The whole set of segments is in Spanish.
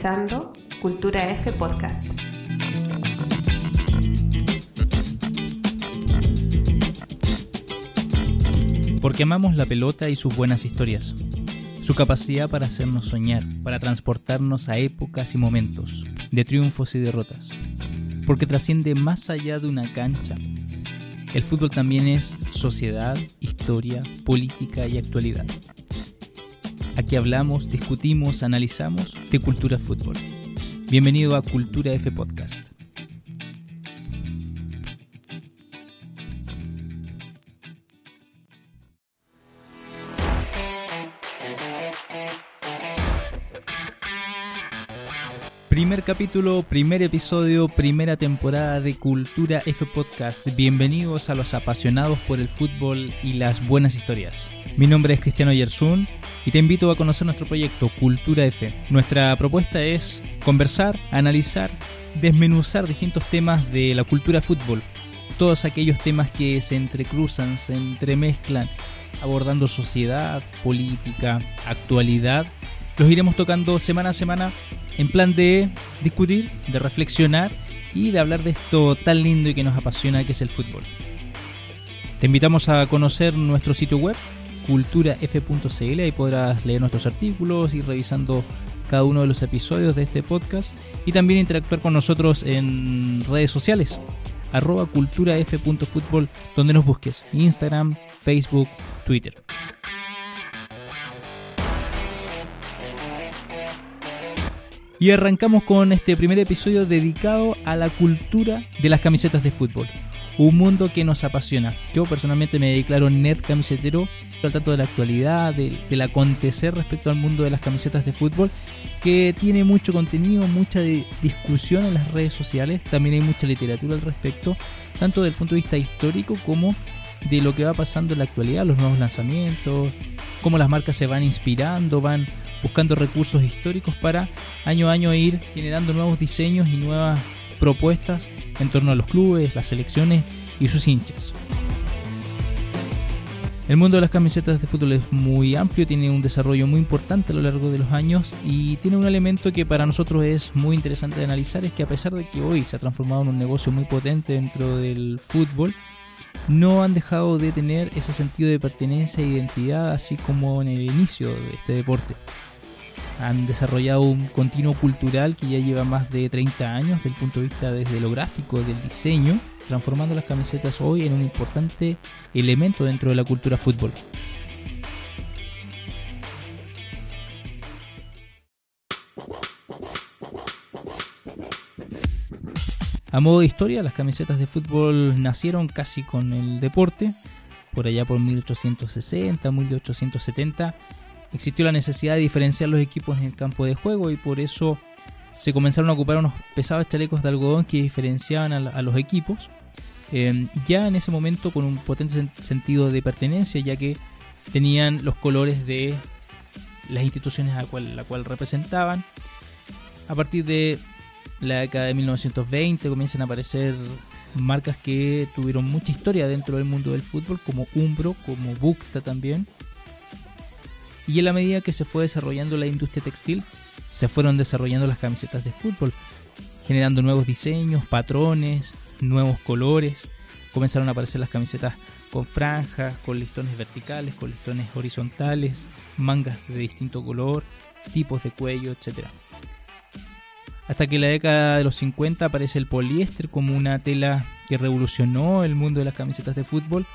escuchando Cultura F Podcast. Porque amamos la pelota y sus buenas historias. Su capacidad para hacernos soñar, para transportarnos a épocas y momentos, de triunfos y derrotas. Porque trasciende más allá de una cancha. El fútbol también es sociedad, historia, política y actualidad. Aquí hablamos, discutimos, analizamos de cultura fútbol. Bienvenido a Cultura F Podcast. Capítulo, primer episodio, primera temporada de Cultura F Podcast. Bienvenidos a los apasionados por el fútbol y las buenas historias. Mi nombre es Cristiano Yersun y te invito a conocer nuestro proyecto Cultura F. Nuestra propuesta es conversar, analizar, desmenuzar distintos temas de la cultura fútbol. Todos aquellos temas que se entrecruzan, se entremezclan, abordando sociedad, política, actualidad. Los iremos tocando semana a semana en plan de discutir, de reflexionar y de hablar de esto tan lindo y que nos apasiona que es el fútbol. Te invitamos a conocer nuestro sitio web culturaf.cl, ahí podrás leer nuestros artículos y revisando cada uno de los episodios de este podcast y también interactuar con nosotros en redes sociales arroba donde nos busques Instagram, Facebook, Twitter. Y arrancamos con este primer episodio dedicado a la cultura de las camisetas de fútbol. Un mundo que nos apasiona. Yo personalmente me declaro nerd camisetero, al tanto de la actualidad, del, acontecer respecto al mundo de las camisetas de fútbol, que tiene mucho contenido, mucha discusión en las redes sociales, también hay mucha literatura al respecto, tanto desde el punto de vista histórico como de lo que va pasando en la actualidad, los nuevos lanzamientos, cómo las marcas se van inspirando, van buscando recursos históricos para año a año ir generando nuevos diseños y nuevas propuestas en torno a los clubes, las selecciones y sus hinchas. El mundo de las camisetas de fútbol es muy amplio, tiene un desarrollo muy importante a lo largo de los años y tiene un elemento que para nosotros es muy interesante de analizar, es que a pesar de que hoy se ha transformado en un negocio muy potente dentro del fútbol, no han dejado de tener ese sentido de pertenencia e identidad así como en el inicio de este deporte han desarrollado un continuo cultural que ya lleva más de 30 años desde el punto de vista desde lo gráfico, del diseño, transformando las camisetas hoy en un importante elemento dentro de la cultura fútbol. A modo de historia, las camisetas de fútbol nacieron casi con el deporte, por allá por 1860, 1870 existió la necesidad de diferenciar los equipos en el campo de juego y por eso se comenzaron a ocupar unos pesados chalecos de algodón que diferenciaban a, los equipos. Eh, ya en ese momento con un potente sentido de pertenencia, ya que tenían los colores de las instituciones a la cual representaban. A partir de la década de 1920 comienzan a aparecer marcas que tuvieron mucha historia dentro del mundo del fútbol, como Umbro, como Bukta también, y en la medida que se fue desarrollando la industria textil, se fueron desarrollando las camisetas de fútbol, generando nuevos diseños, patrones, nuevos colores. Comenzaron a aparecer las camisetas con franjas, con listones verticales, con listones horizontales, mangas de distinto color, tipos de cuello, etc. Hasta que en la década de los 50 aparece el poliéster como una tela que revolucionó el mundo de las camisetas de fútbol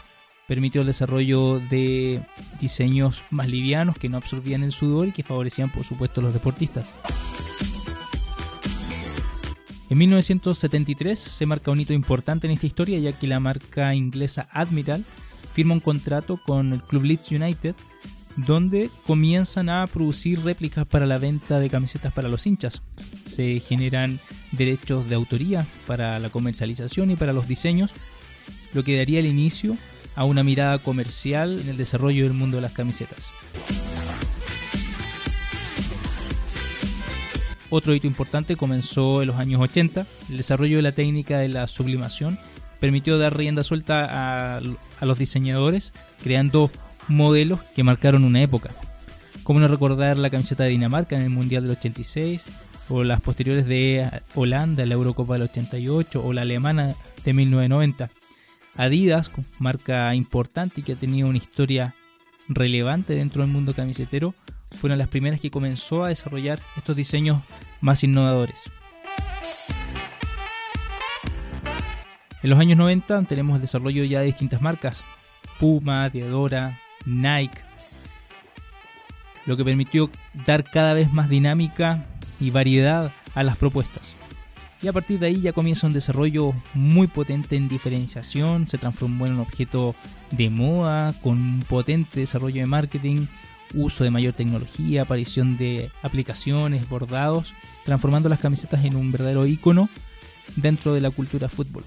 permitió el desarrollo de diseños más livianos que no absorbían el sudor y que favorecían por supuesto a los deportistas. En 1973 se marca un hito importante en esta historia ya que la marca inglesa Admiral firma un contrato con el club Leeds United donde comienzan a producir réplicas para la venta de camisetas para los hinchas. Se generan derechos de autoría para la comercialización y para los diseños, lo que daría el inicio a una mirada comercial en el desarrollo del mundo de las camisetas. Otro hito importante comenzó en los años 80. El desarrollo de la técnica de la sublimación permitió dar rienda suelta a, los diseñadores, creando modelos que marcaron una época. Como no recordar la camiseta de Dinamarca en el Mundial del 86, o las posteriores de Holanda, la Eurocopa del 88 o la alemana de 1990. Adidas, marca importante y que ha tenido una historia relevante dentro del mundo camisetero, fue una de las primeras que comenzó a desarrollar estos diseños más innovadores. En los años 90 tenemos el desarrollo ya de distintas marcas, Puma, Diadora, Nike, lo que permitió dar cada vez más dinámica y variedad a las propuestas. Y a partir de ahí ya comienza un desarrollo muy potente en diferenciación, se transformó en un objeto de moda, con un potente desarrollo de marketing, uso de mayor tecnología, aparición de aplicaciones, bordados, transformando las camisetas en un verdadero icono dentro de la cultura fútbol.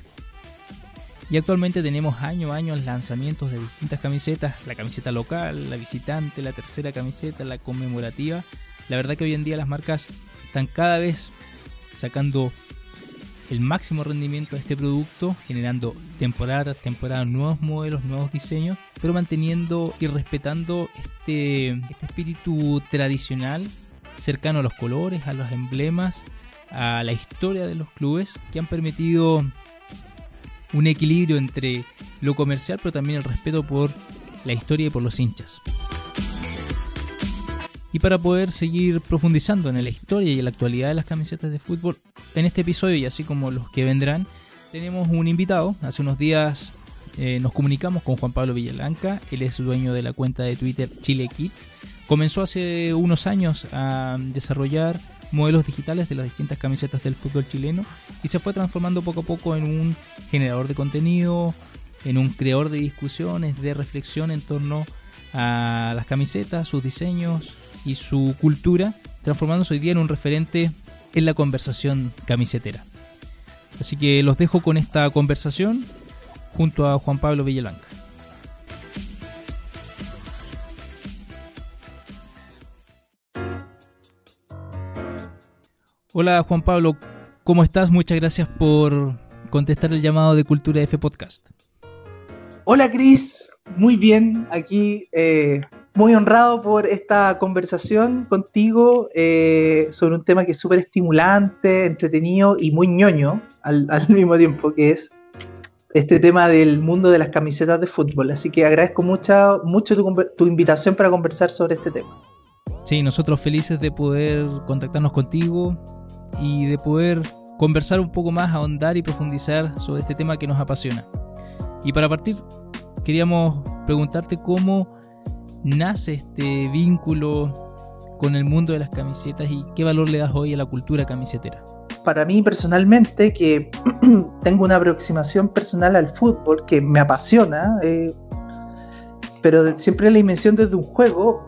Y actualmente tenemos año a año lanzamientos de distintas camisetas, la camiseta local, la visitante, la tercera camiseta, la conmemorativa. La verdad que hoy en día las marcas están cada vez sacando el máximo rendimiento de este producto, generando temporada tras temporada nuevos modelos, nuevos diseños, pero manteniendo y respetando este, este espíritu tradicional cercano a los colores, a los emblemas, a la historia de los clubes que han permitido un equilibrio entre lo comercial, pero también el respeto por la historia y por los hinchas. Y para poder seguir profundizando en la historia y en la actualidad de las camisetas de fútbol, en este episodio y así como los que vendrán, tenemos un invitado. Hace unos días eh, nos comunicamos con Juan Pablo Villalanca, él es dueño de la cuenta de Twitter Chile Kids. Comenzó hace unos años a desarrollar modelos digitales de las distintas camisetas del fútbol chileno y se fue transformando poco a poco en un generador de contenido, en un creador de discusiones, de reflexión en torno a las camisetas, sus diseños y su cultura, transformándose hoy día en un referente en la conversación camisetera. Así que los dejo con esta conversación junto a Juan Pablo Villalanca. Hola Juan Pablo, ¿cómo estás? Muchas gracias por contestar el llamado de Cultura F Podcast. Hola Cris, muy bien, aquí eh, muy honrado por esta conversación contigo eh, sobre un tema que es súper estimulante, entretenido y muy ñoño al, mismo tiempo, que es este tema del mundo de las camisetas de fútbol. Así que agradezco mucho, mucho tu invitación para conversar sobre este tema. Sí, nosotros felices de poder contactarnos contigo, y de poder conversar un poco más, ahondar y profundizar sobre este tema que nos apasiona. Y para partir, queríamos preguntarte cómo nace este vínculo con el mundo de las camisetas y qué valor le das hoy a la cultura camisetera. Para mí personalmente, que tengo una aproximación personal al fútbol que me apasiona, eh, pero siempre la dimensión desde un juego,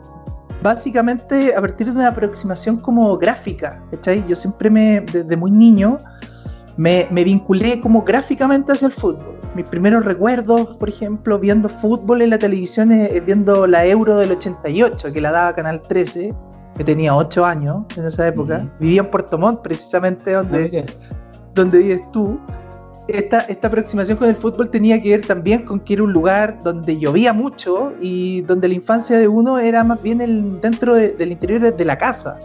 básicamente a partir de una aproximación como gráfica. Yo siempre me, desde muy niño, me, vinculé como gráficamente hacia el fútbol. Mis primeros recuerdos, por ejemplo, viendo fútbol en la televisión, es viendo la Euro del 88, que la daba Canal 13, que tenía 8 años en esa época. Vivía en Puerto Montt, precisamente donde, ah, donde vives tú esta, esta aproximación con el fútbol tenía que ver también con que era un lugar donde llovía mucho y donde la infancia de uno era más bien el, dentro del interior de la casa.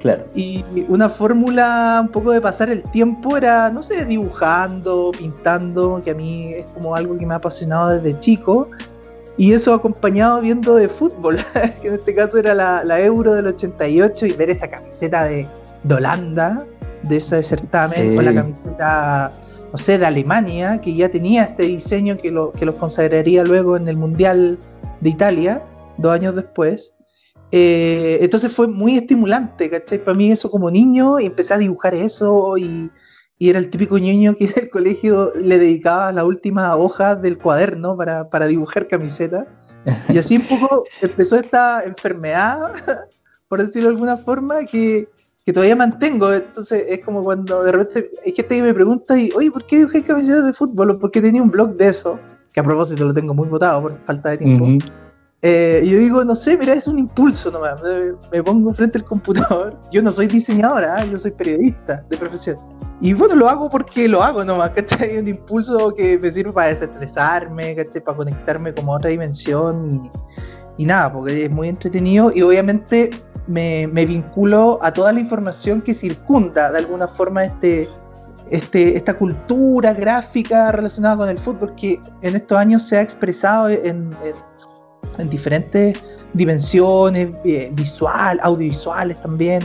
Claro. Y una fórmula un poco de pasar el tiempo era, no sé, dibujando, pintando, que a mí es como algo que me ha apasionado desde chico. Y eso acompañado viendo de fútbol, que en este caso era la, Euro del 88 y ver esa camiseta de, Holanda, de ese certamen, con la camiseta no sé, de Alemania, que ya tenía este diseño que, lo, que los consagraría luego en el Mundial de Italia, dos años después. Eh, entonces fue muy estimulante, ¿cachai? Para mí eso como niño, y empecé a dibujar eso y, y era el típico niño que del colegio le dedicaba la última hoja del cuaderno para, para dibujar camisetas. Y así un poco empezó esta enfermedad, por decirlo de alguna forma, que, que todavía mantengo. Entonces es como cuando de repente hay gente que me pregunta, y, oye, ¿por qué dibujé camisetas de fútbol? ¿O por qué tenía un blog de eso? Que a propósito lo tengo muy votado por falta de tiempo. Eh, yo digo, no sé, mira, es un impulso nomás. Me, pongo frente al computador. Yo no soy diseñadora, ¿ah? yo soy periodista de profesión. Y bueno, lo hago porque lo hago nomás, ¿cachai? Un impulso que me sirve para desestresarme, ¿cachai? Para conectarme como a otra dimensión. Y, y nada, porque es muy entretenido y obviamente me, vinculo a toda la información que circunda de alguna forma este, este, esta cultura gráfica relacionada con el fútbol que en estos años se ha expresado en, en, diferentes dimensiones, eh, visual, audiovisuales también.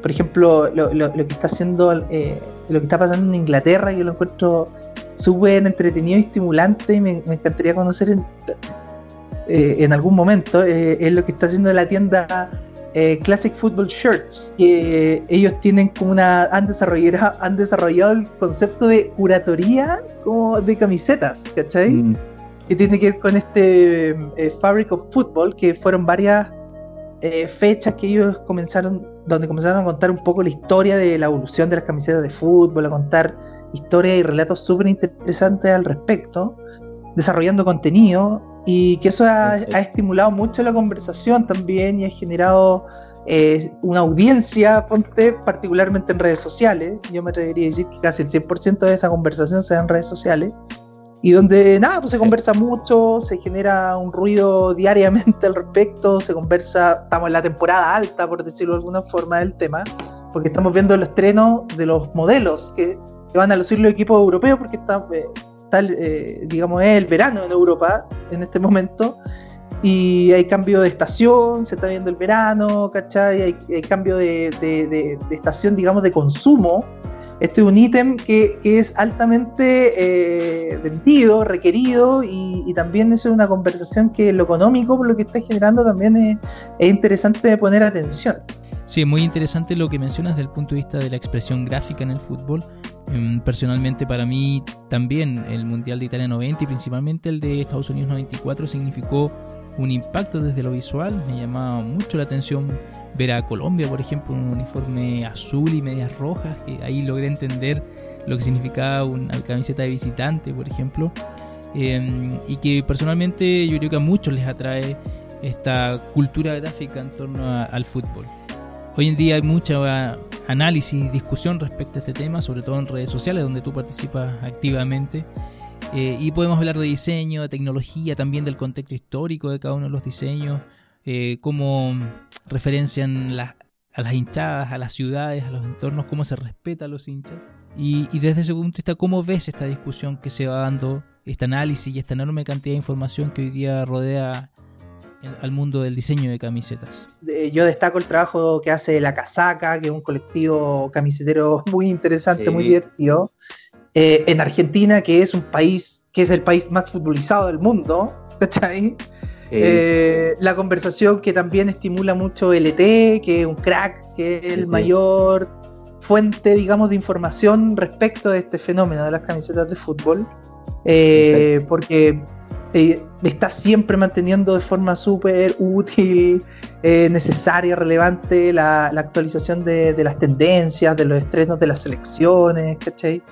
Por ejemplo, lo, lo, que está haciendo, eh, lo que está pasando en Inglaterra, yo lo encuentro súper entretenido y estimulante y me, encantaría conocer en, eh, en algún momento, es lo que está haciendo la tienda eh, Classic Football Shirts, que ellos tienen como una, han desarrollado, han desarrollado el concepto de curatoría como de camisetas, ¿cachai? Mm. Que tiene que ver con este eh, Fabric of Football, que fueron varias eh, fechas que ellos comenzaron, donde comenzaron a contar un poco la historia de la evolución de las camisetas de fútbol, a contar historias y relatos súper interesantes al respecto, desarrollando contenido y que eso ha, estimulado mucho la conversación también y ha generado eh, una audiencia, ponte, particularmente en redes sociales. Yo me atrevería a decir que casi el 100% de esa conversación se da en redes sociales. Y donde nada, pues se conversa mucho, se genera un ruido diariamente al respecto, se conversa, estamos en la temporada alta, por decirlo de alguna forma, del tema, porque estamos viendo el estreno de los modelos que, van a lucir los equipos europeos, porque están, eh, eh, digamos, es el verano en Europa en este momento. Y hay cambio de estación, se está viendo el verano, ¿cachai? Hay, cambio de, estación, digamos, de consumo. Este es un ítem que, es altamente eh, vendido, requerido, y, también eso es una conversación que lo económico, por lo que está generando, también es, es interesante poner atención. Sí, muy interesante lo que mencionas desde el punto de vista de la expresión gráfica en el fútbol. Em, personalmente para mí también el Mundial de Italia 90 y principalmente el de Estados Unidos 94 significó un impacto desde lo visual. Me llamaba mucho la atención ver a Colombia, por ejemplo, un uniforme azul y medias rojas, que ahí logré entender lo que significaba una camiseta de visitante, por ejemplo. Em, y que personalmente yo creo que a muchos les atrae esta cultura gráfica en torno al fútbol. Hoy en día hay mucho análisis y discusión respecto a este tema, sobre todo en redes sociales donde tú participas activamente. Eh, y podemos hablar de diseño, de tecnología, también del contexto histórico de cada uno de los diseños, eh, cómo referencian a las hinchadas, a las ciudades, a los entornos, cómo se respeta a los hinchas. Y, y, desde ese punto de vista, ¿cómo ves esta discusión que se va dando, este análisis y esta enorme cantidad de información que hoy día rodea al mundo del diseño de camisetas? Yo destaco el trabajo que hace La Casaca, que es un colectivo camisetero muy interesante, muy divertido. Eh, en Argentina, que es un país, que es el país más futbolizado del mundo, ¿cachai? Eh, la conversación que también estimula mucho LT, que es un crack, que es el mayor fuente, digamos, de información respecto de este fenómeno de las camisetas de fútbol. Eh, porque eh, está siempre manteniendo de forma súper útil, eh, necesaria, relevante la, actualización de, las tendencias, de los estrenos de las selecciones, ¿cachai?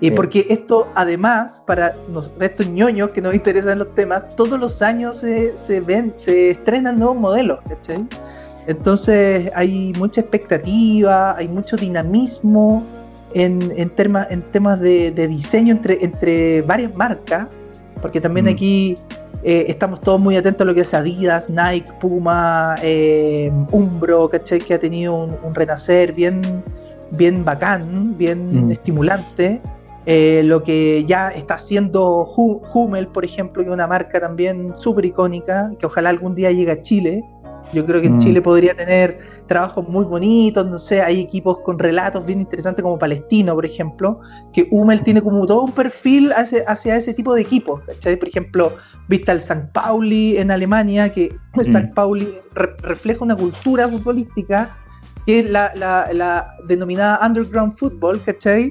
Y porque esto, además, para estos ñoños que nos interesan los temas, todos los años se, ven, se estrenan nuevos modelos, ¿cachai? Entonces hay mucha expectativa, hay mucho dinamismo en, en, en temas de, de, diseño entre, entre varias marcas porque también mm. aquí eh, estamos todos muy atentos a lo que es Adidas, Nike, Puma, eh, Umbro, ¿cachai? Que ha tenido un, renacer bien, bien bacán, bien mm. estimulante. Eh, lo que ya está haciendo Hummel, por ejemplo, que es una marca también súper icónica, que ojalá algún día llegue a Chile. Yo creo que en mm. Chile podría tener trabajos muy bonitos, no sé, hay equipos con relatos bien interesantes como Palestino, por ejemplo, que Hummel tiene como todo un perfil hacia, ese tipo de equipos, Por ejemplo, vista el St. Pauli en Alemania, que mm. St. Pauli refleja una cultura futbolística que es la, denominada underground football, ¿cachai?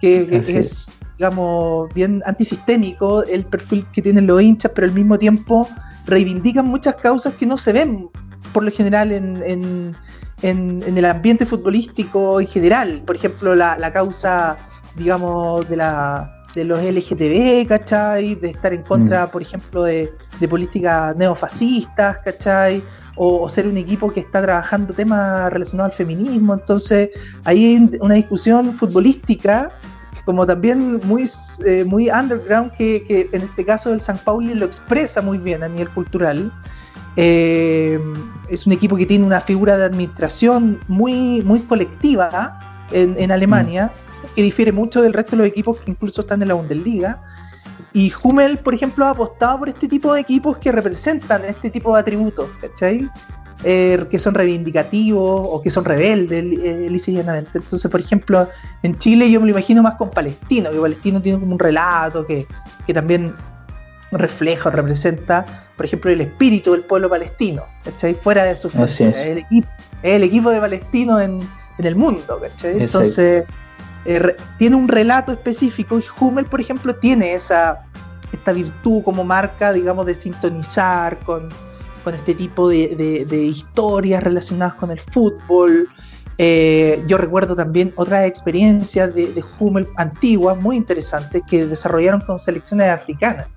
Que, es, digamos, bien antisistémico el perfil que tienen los hinchas, pero al mismo tiempo reivindican muchas causas que no se ven por lo general en, el ambiente futbolístico en general. Por ejemplo, la, causa, digamos, de, la, de los LGTB, ¿cachai? De estar en contra, mm. por ejemplo, de, políticas neofascistas, ¿cachai? O, ser un equipo que está trabajando temas relacionados al feminismo. Entonces, ahí hay una discusión futbolística como también muy, eh, muy underground que, que, en este caso el San Pauli lo expresa muy bien a nivel cultural eh, es un equipo que tiene una figura de administración muy, muy colectiva en, Alemania, mm. que difiere mucho del resto de los equipos que incluso están en la Bundesliga. Y Hummel, por ejemplo, ha apostado por este tipo de equipos que representan este tipo de atributos, ¿cachai? Eh, que son reivindicativos o que son rebeldes, eh, Entonces, por ejemplo, en Chile yo me lo imagino más con Palestino, que Palestino tiene como un relato que, que también refleja o representa, por ejemplo, el espíritu del pueblo palestino, ¿cachai? Fuera de su frontera. El equipo, el equipo de Palestino en, en el mundo, ¿cachai? Entonces, eh, tiene un relato específico y Hummel, por ejemplo, tiene esa esta virtud como marca, digamos, de sintonizar con, con este tipo de, de, historias relacionadas con el fútbol. Eh, yo recuerdo también otras experiencias de, de Hummel antiguas, muy interesantes, que desarrollaron con selecciones africanas.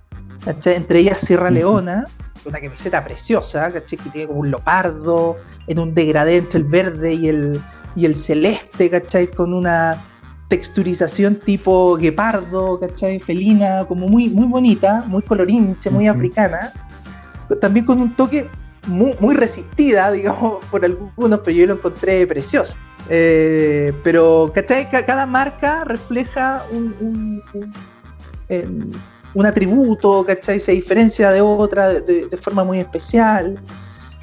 Entre ellas Sierra Leona, una camiseta preciosa, que tiene como un lopardo, en un degradé entre el verde y el, y el celeste, ¿cachai? Con una texturización tipo guepardo, ¿cachai? Felina, como muy, muy bonita, muy colorinche, muy africana, también con un toque muy, muy, resistida, digamos, por algunos, pero yo lo encontré precioso. Eh, pero, ¿cachai? Cada marca refleja un, un, atributo, ¿cachai? Se diferencia de otra de, de forma muy especial.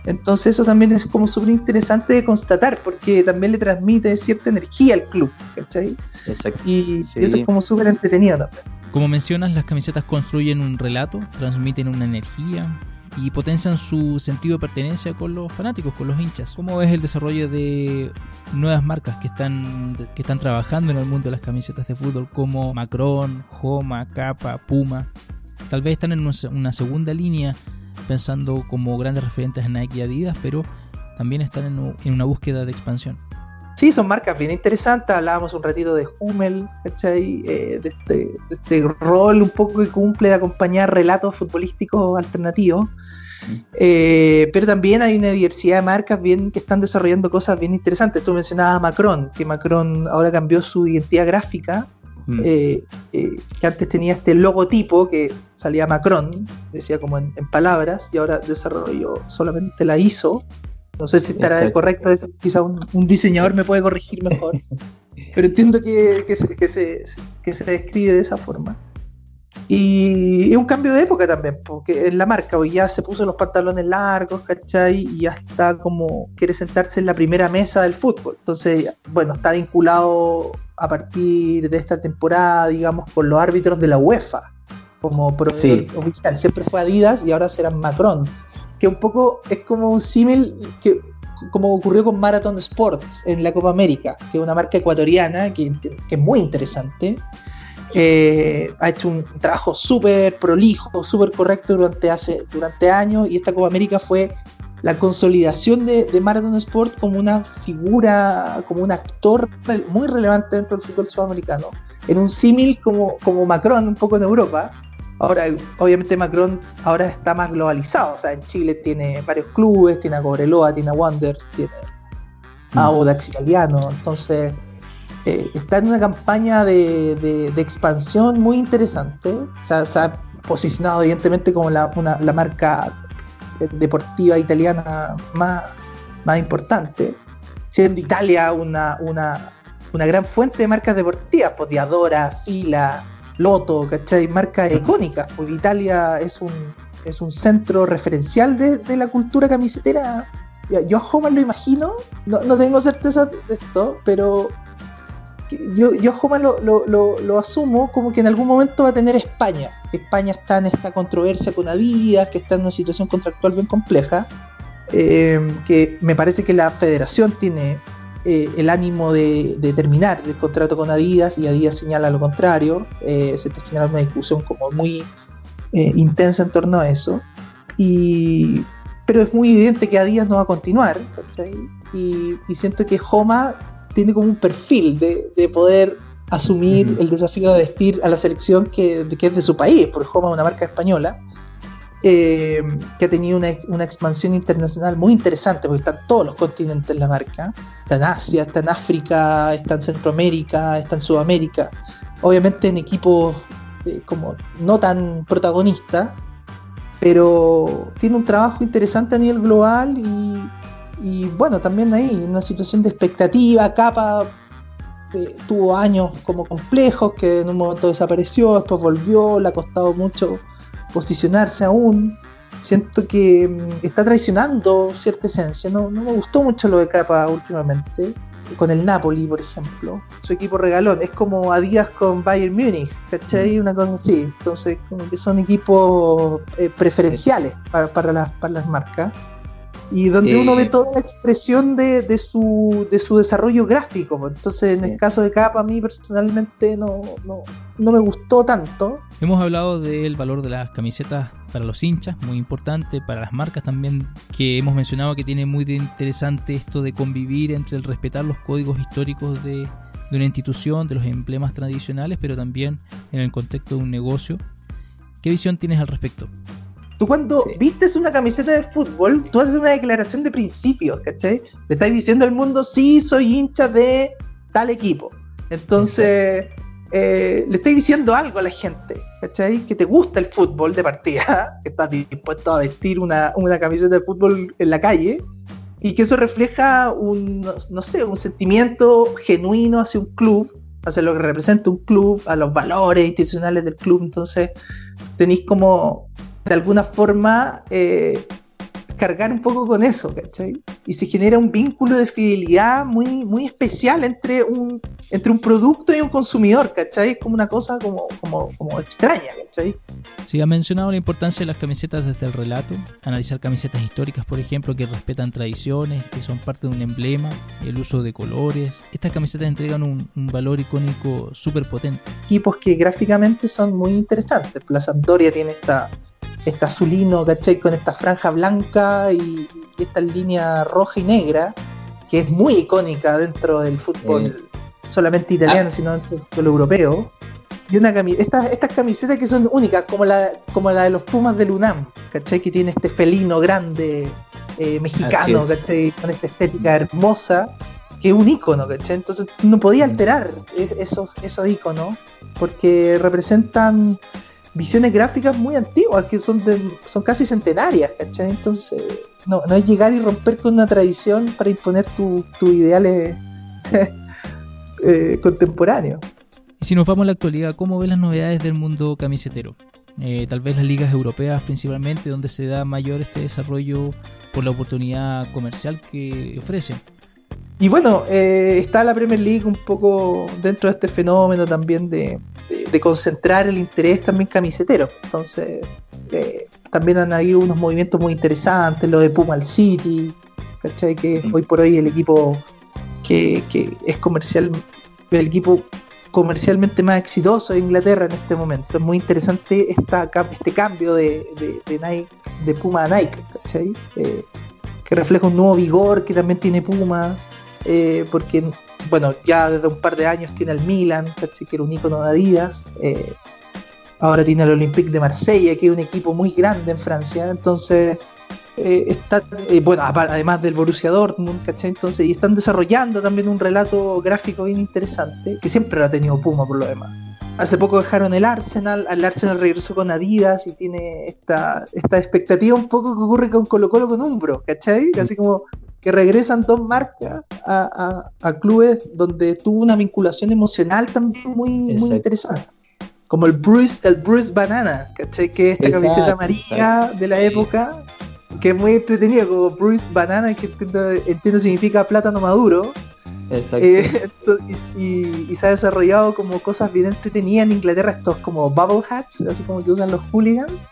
Entonces eso también es como súper interesante de constatar, porque también le transmite cierta energía al club, ¿cachai? Exacto. Y eso es como súper entretenido también. Como mencionas, las camisetas construyen un relato, transmiten una energía y potencian su sentido de pertenencia con los fanáticos, con los hinchas. ¿Cómo ves el desarrollo de nuevas marcas que están, que están trabajando en el mundo de las camisetas de fútbol como Macron, Homa, Capa, Puma? Tal vez están en una segunda línea pensando como grandes referentes en Nike y Adidas, pero también están en, una búsqueda de expansión. Sí, son marcas bien interesantes. Hablábamos un ratito de Hummel, ¿cachai? Eh, de, este, de, este, rol un poco que cumple de acompañar relatos futbolísticos alternativos. Mm. Eh, pero también hay una diversidad de marcas bien que están desarrollando cosas bien interesantes. Tú mencionabas a Macron, que Macron ahora cambió su identidad gráfica Mm. Eh, eh, que antes tenía este logotipo que salía Macron, decía como en, palabras, y ahora desarrolló solamente la ISO. No sé si estará correcto, quizá un, diseñador me puede corregir mejor, pero entiendo que, se, que, se, que se describe de esa forma. Y es un cambio de época también, porque en la marca hoy ya se puso los pantalones largos, ¿cachai? Y ya está como quiere sentarse en la primera mesa del fútbol. Entonces, bueno, está vinculado a partir de esta temporada, digamos, con los árbitros de la UEFA como proveedor oficial. Siempre fue Adidas y ahora será Macron. Que un poco es como un símil que como ocurrió con Marathon Sports en la Copa América, que es una marca ecuatoriana que, es muy interesante. Eh, ha hecho un trabajo súper prolijo, súper correcto durante, hace, durante años y esta Copa América fue la consolidación de, Marathon Sport como una figura, como un actor muy relevante dentro del fútbol sudamericano, en un símil como, como Macron un poco en Europa. Ahora, obviamente Macron ahora está más globalizado, o sea, en Chile tiene varios clubes, tiene a Cobreloa, tiene a Wanderers, tiene a mm. Audax italiano, entonces eh, está en una campaña de, expansión muy interesante, o sea, se ha posicionado evidentemente como la, la marca deportiva italiana más, más importante, siendo Italia una, una, una gran fuente de marcas deportivas, pues Diadora, Fila, Loto, ¿cachai? Marcas icónicas, porque Italia es un, es un centro referencial de, la cultura camisetera. Yo a Homer lo imagino, no, no tengo certeza de esto, pero yo, yo lo, lo, asumo como que en algún momento va a tener España, que España está en esta controversia con Adidas, que está en una situación contractual bien compleja, eh, que me parece que la federación tiene eh, el ánimo de, terminar el contrato con Adidas y Adidas señala lo contrario, eh, se está señalando una discusión como muy intensa en torno a eso, y, pero es muy evidente que Adidas no va a continuar, y, y siento que Homa tiene como un perfil de, poder asumir el desafío de vestir a la selección que, es de su país, porque Homa es una marca española, eh, que ha tenido una, expansión internacional muy interesante, porque están todos los continentes en la marca, está en Asia, está en África, está en Centroamérica, está en Sudamérica, obviamente en equipos eh, como no tan protagonistas, pero tiene un trabajo interesante a nivel global y, y bueno, también ahí, en una situación de expectativa, capa eh, tuvo años como complejos, que en un momento desapareció, después volvió, le ha costado mucho posicionarse aún. Siento que mm, está traicionando cierta esencia, no, no me gustó mucho lo de capa últimamente con el Napoli, por ejemplo. Su equipo regalón. Es como Adidas con Bayern Múnich, ¿cachai? Una cosa así. Entonces, como que son equipos eh, preferenciales para, para, las, para las marcas. Y donde uno ve toda la expresión de, de, su, de su desarrollo gráfico. Pues. Entonces, en el caso de Capa, a mí personalmente no, no, no me gustó tanto. Hemos hablado del valor de las camisetas para los hinchas, muy importante, para las marcas también, que hemos mencionado que tiene muy interesante esto de convivir entre el respetar los códigos históricos de, de una institución, de los emblemas tradicionales, pero también en el contexto de un negocio. ¿Qué visión tienes al respecto? Tú cuando vistes una camiseta de fútbol, tú haces una declaración de principios, ¿cachai? Le estás diciendo al mundo, sí, soy hincha de tal equipo. Entonces, eh, le estás diciendo algo a la gente, ¿cachai? Que te gusta el fútbol de partida, que estás dispuesto a vestir una, una camiseta de fútbol en la calle, y que eso refleja un, no sé, un sentimiento genuino hacia un club, hacia lo que representa un club, a los valores institucionales del club. Entonces, tenéis como de alguna forma eh, cargar un poco con eso, ¿cachai? Y se genera un vínculo de fidelidad muy, muy especial entre un, entre un producto y un consumidor, ¿cachai? Es como una cosa como, como, como extraña, ¿cachai? Sí, ha mencionado la importancia de las camisetas desde el relato, analizar camisetas históricas, por ejemplo, que respetan tradiciones, que son parte de un emblema, el uso de colores. Estas camisetas entregan un, un valor icónico súper potente. Equipos que gráficamente son muy interesantes. La Sampdoria tiene esta este azulino, ¿cachai? Con esta franja blanca y, y, esta línea roja y negra, que es muy icónica dentro del fútbol, eh. solamente italiano, ah. sino dentro del fútbol europeo. Y una estas, estas camisetas que son únicas, como la, como la de los Pumas del UNAM, ¿cachai? Que tiene este felino grande eh, mexicano, ¿cachai? Con esta estética hermosa, que es un icono, ¿cachai? Entonces no podía mm. alterar esos, esos iconos, porque representan visiones gráficas muy antiguas, que son, son casi centenarias, ¿cachai? Entonces, no, no es llegar y romper con una tradición para imponer tus tu ideales eh, contemporáneos. Y si nos vamos a la actualidad, ¿cómo ves las novedades del mundo camisetero? Eh, tal vez las ligas europeas principalmente, donde se da mayor este desarrollo por la oportunidad comercial que ofrecen. Y bueno, eh, está la Premier League un poco dentro de este fenómeno también de, de, de concentrar el interés también camisetero. Entonces, eh, también han habido unos movimientos muy interesantes, lo de Puma al City, ¿cachai? Que hoy por hoy el equipo que, que, es comercial, el equipo comercialmente más exitoso de Inglaterra en este momento. Es muy interesante esta, este cambio de, de, de, Nike, de Puma a Nike, ¿cachai? Eh, que refleja un nuevo vigor que también tiene Puma eh, porque, bueno, ya desde un par de años tiene el Milan, que era un icono de Adidas, eh, ahora tiene el Olympique de Marsella, que es un equipo muy grande en Francia, entonces... Eh, está, eh, bueno, además del Borussia Dortmund, ¿cachai? Entonces, y están desarrollando también un relato gráfico bien interesante, que siempre lo ha tenido Puma por lo demás. Hace poco dejaron el Arsenal, al Arsenal regresó con Adidas y tiene esta, esta expectativa un poco que ocurre con Colo Colo con Umbro, ¿cachai? Así como que regresan dos marcas a, a, a, clubes donde tuvo una vinculación emocional también muy, muy interesante. Como el Bruce, el Bruce Banana, ¿cachai? Que es esta exacto, camiseta amarilla exacto. de la época, que es muy entretenido, como Bruce Banana, que entiendo, entiendo significa plátano maduro. Eh, y, y, se ha desarrollado como cosas bien entretenidas en Inglaterra, estos como bubble hats, así como que usan los hooligans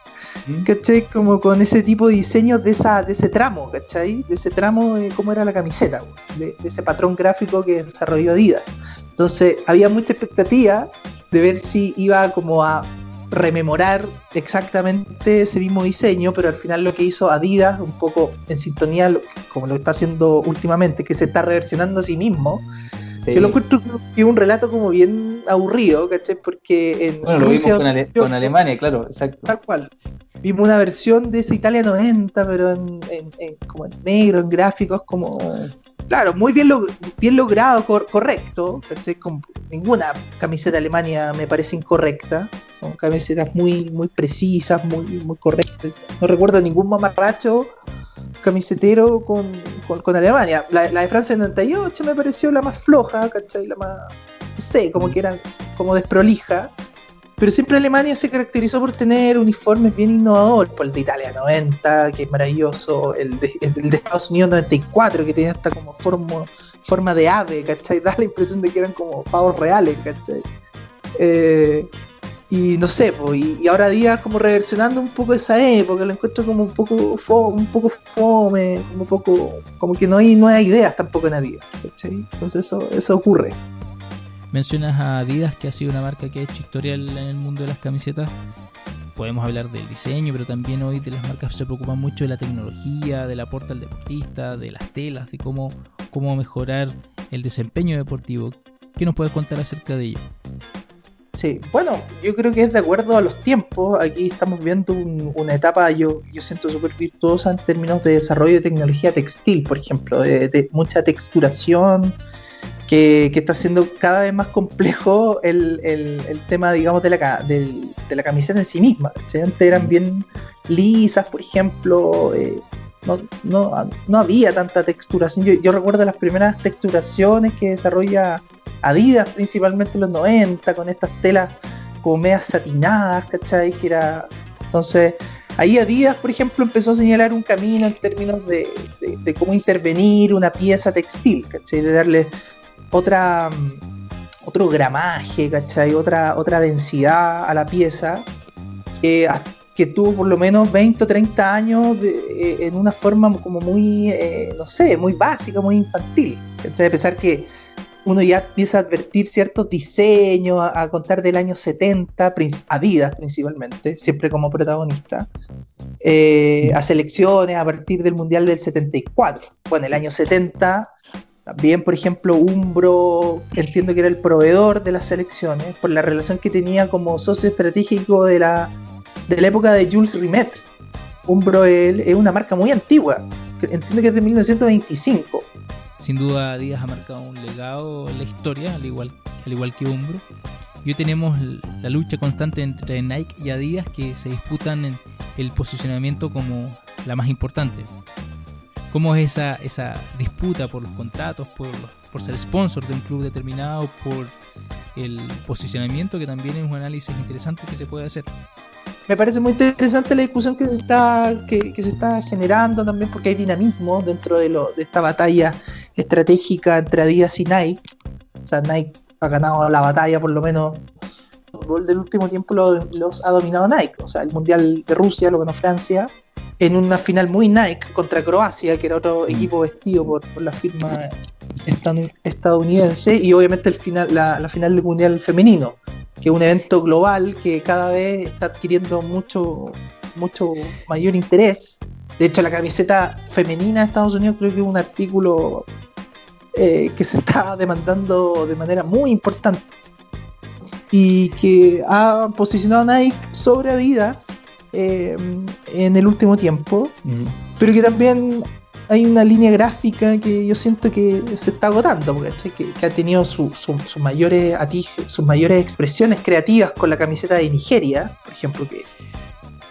¿cachai? Como con ese tipo de diseño de, esa, de ese tramo, ¿cachai? De ese tramo de cómo era la camiseta, de, de, ese patrón gráfico que desarrolló Adidas. Entonces había mucha expectativa de ver si iba como a rememorar exactamente ese mismo diseño, pero al final lo que hizo Adidas, un poco en sintonía como lo está haciendo últimamente, que se está reversionando a sí mismo, sí. yo lo encuentro que es un relato como bien aburrido, ¿cachai? Porque en bueno, Rusia, lo vimos con, Ale con Alemania, claro, exacto. Tal cual vimos una versión de esa Italia 90, pero en, como en negro, en gráficos, como. Claro, muy bien, bien logrado, cor, correcto. Con, ninguna camiseta de Alemania me parece incorrecta. Son camisetas muy, muy precisas, muy, muy correctas. No recuerdo ningún mamarracho camisetero con, con, Alemania. La, de Francia en 98 me pareció la más floja, ¿cachai? La más, no sé, como que era como desprolija. Pero siempre Alemania se caracterizó por tener uniformes bien innovadores, por el de Italia 90, que es maravilloso, el de, Estados Unidos 94, que tenía hasta como forma, forma de ave, ¿cachai? Da la impresión de que eran como pavos reales, ¿cachai? Eh, y no sé, pues, y, ahora día como reversionando un poco esa época, lo encuentro como un poco un poco fome, como un poco, como que no hay, no hay ideas tampoco en Adidas, Entonces eso, eso ocurre. Mencionas a Adidas que ha sido una marca que ha hecho historia en el mundo de las camisetas. Podemos hablar del diseño, pero también hoy de las marcas se preocupan mucho de la tecnología, del aporte al deportista, de las telas, de cómo, cómo mejorar el desempeño deportivo. ¿Qué nos puedes contar acerca de ello? Sí, bueno, yo creo que es de acuerdo a los tiempos. Aquí estamos viendo una etapa, yo, yo siento súper virtuosa en términos de desarrollo de tecnología textil, por ejemplo, de, mucha texturación, que, está haciendo cada vez más complejo el, tema, digamos, de la, de, la camiseta en sí misma. Antes eran mm. bien lisas, por ejemplo. Eh, no, no, había tanta texturación. Yo, yo recuerdo las primeras texturaciones que desarrolla Adidas, principalmente en los 90, con estas telas como medias satinadas, ¿cachai? Que era. Entonces, ahí Adidas, por ejemplo, empezó a señalar un camino en términos de, cómo intervenir una pieza textil, ¿cachai? De darle otra otro gramaje, ¿cachai? Otra, otra densidad a la pieza que, tuvo por lo menos 20 o 30 años eh, en una forma como muy, eh, no sé, muy básica, muy infantil. ¿cachai? A pesar que uno ya empieza a advertir ciertos diseños, a, contar del año 70, Adidas principalmente, siempre como protagonista, eh, a selecciones a partir del Mundial del 74. Bueno, el año 70, también, por ejemplo, Umbro, entiendo que era el proveedor de las selecciones, por la relación que tenía como socio estratégico de la, de la época de Jules Rimet. Umbro es una marca muy antigua, entiendo que es de 1925 sin duda Adidas ha marcado un legado en la historia, al igual, al igual que Umbro. Y hoy tenemos la lucha constante entre Nike y Adidas que se disputan en el posicionamiento como la más importante. ¿Cómo es esa, esa disputa por los contratos, por, por ser sponsor de un club determinado, por el posicionamiento, que también es un análisis interesante que se puede hacer? me parece muy interesante la discusión que se está que, se está generando también porque hay dinamismo dentro de, lo, de esta batalla estratégica entre Adidas y Nike. O sea, Nike ha ganado la batalla por lo menos. El del último tiempo los ha dominado Nike. O sea, el Mundial de Rusia lo ganó Francia. En una final muy Nike contra Croacia, que era otro mm. equipo vestido por, la firma estadounidense. Y obviamente el final, la, la final del Mundial femenino que es un evento global que cada vez está adquiriendo mucho, mucho mayor interés. De hecho, la camiseta femenina de Estados Unidos creo que es un artículo eh, que se está demandando de manera muy importante y que ha posicionado a Nike sobre Adidas eh, en el último tiempo, pero que también hay una línea gráfica que yo siento que se está agotando, porque que, ha tenido sus mayores sus mayores expresiones creativas con la camiseta de Nigeria, por ejemplo, que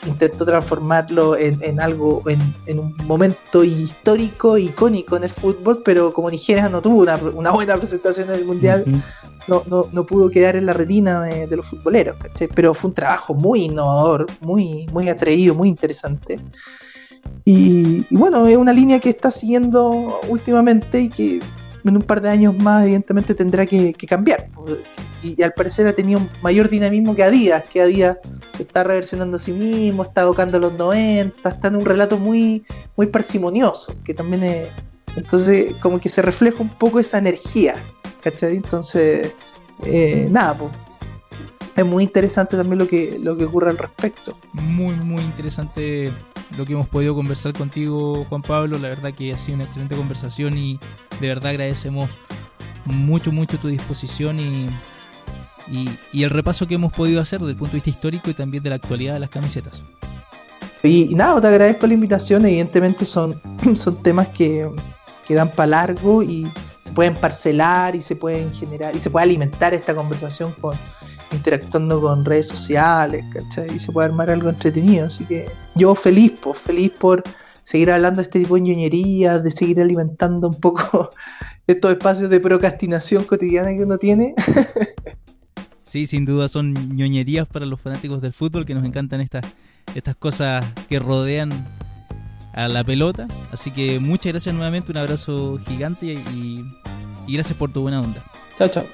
intentó transformarlo en, algo, en, un momento histórico, icónico en el fútbol, pero como Nigeria no tuvo una, buena presentación en el Mundial, no, no, pudo quedar en la retina de, los futboleros, pero fue un trabajo muy innovador, muy, muy atrevido, muy interesante. Y, bueno, es una línea que está siguiendo últimamente y que en un par de años más evidentemente tendrá que, cambiar. Y, al parecer ha tenido mayor dinamismo que Adidas, que Adidas se está reversionando a sí mismo, está tocando los 90, está en un relato muy, muy parsimonioso, que también es... Entonces como que se refleja un poco esa energía, ¿cachai? Entonces, eh, nada, pues es muy interesante también lo que, lo que ocurre al respecto. Muy, muy interesante lo que hemos podido conversar contigo, Juan Pablo. La verdad que ha sido una excelente conversación y de verdad agradecemos mucho, mucho tu disposición y, y, el repaso que hemos podido hacer desde el punto de vista histórico y también de la actualidad de las camisetas. Y, nada, te agradezco la invitación. Evidentemente son, son temas que, que dan para largo y se pueden parcelar y se pueden generar y se puede alimentar esta conversación con interactuando con redes sociales, ¿cachai? Y se puede armar algo entretenido. Así que yo feliz, pues, feliz por seguir hablando de este tipo de ñoñerías, de seguir alimentando un poco estos espacios de procrastinación cotidiana que uno tiene. Sí, sin duda son ñoñerías para los fanáticos del fútbol que nos encantan estas, estas cosas que rodean a la pelota. Así que muchas gracias nuevamente, un abrazo gigante y, y gracias por tu buena onda. Chao, chao.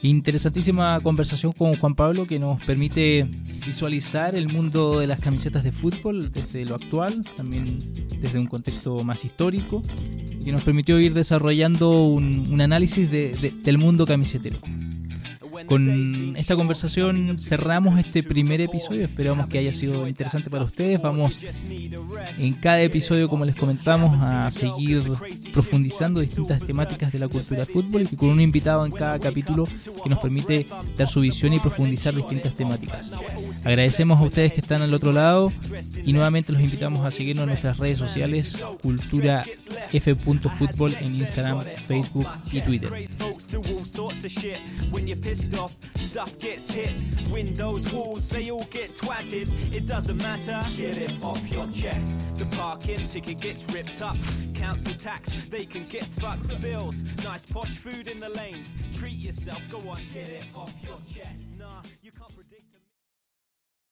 Interesantísima conversación con Juan Pablo que nos permite visualizar el mundo de las camisetas de fútbol desde lo actual, también desde un contexto más histórico, que nos permitió ir desarrollando un, un análisis de- de- del mundo camisetero. Con esta conversación cerramos este primer episodio, esperamos que haya sido interesante para ustedes. Vamos en cada episodio, como les comentamos, a seguir profundizando distintas temáticas de la cultura fútbol y con un invitado en cada capítulo que nos permite dar su visión y profundizar distintas temáticas. Agradecemos a ustedes que están al otro lado y nuevamente los invitamos a seguirnos en nuestras redes sociales, cultura f.fútbol en Instagram, Facebook y Twitter. Off. Stuff gets hit, windows, walls, they all get twatted. It doesn't matter, get it off your chest. The parking ticket gets ripped up. Council tax, they can get fucked. The bills, nice posh food in the lanes. Treat yourself, go on, get it off your chest. Nah, you can't.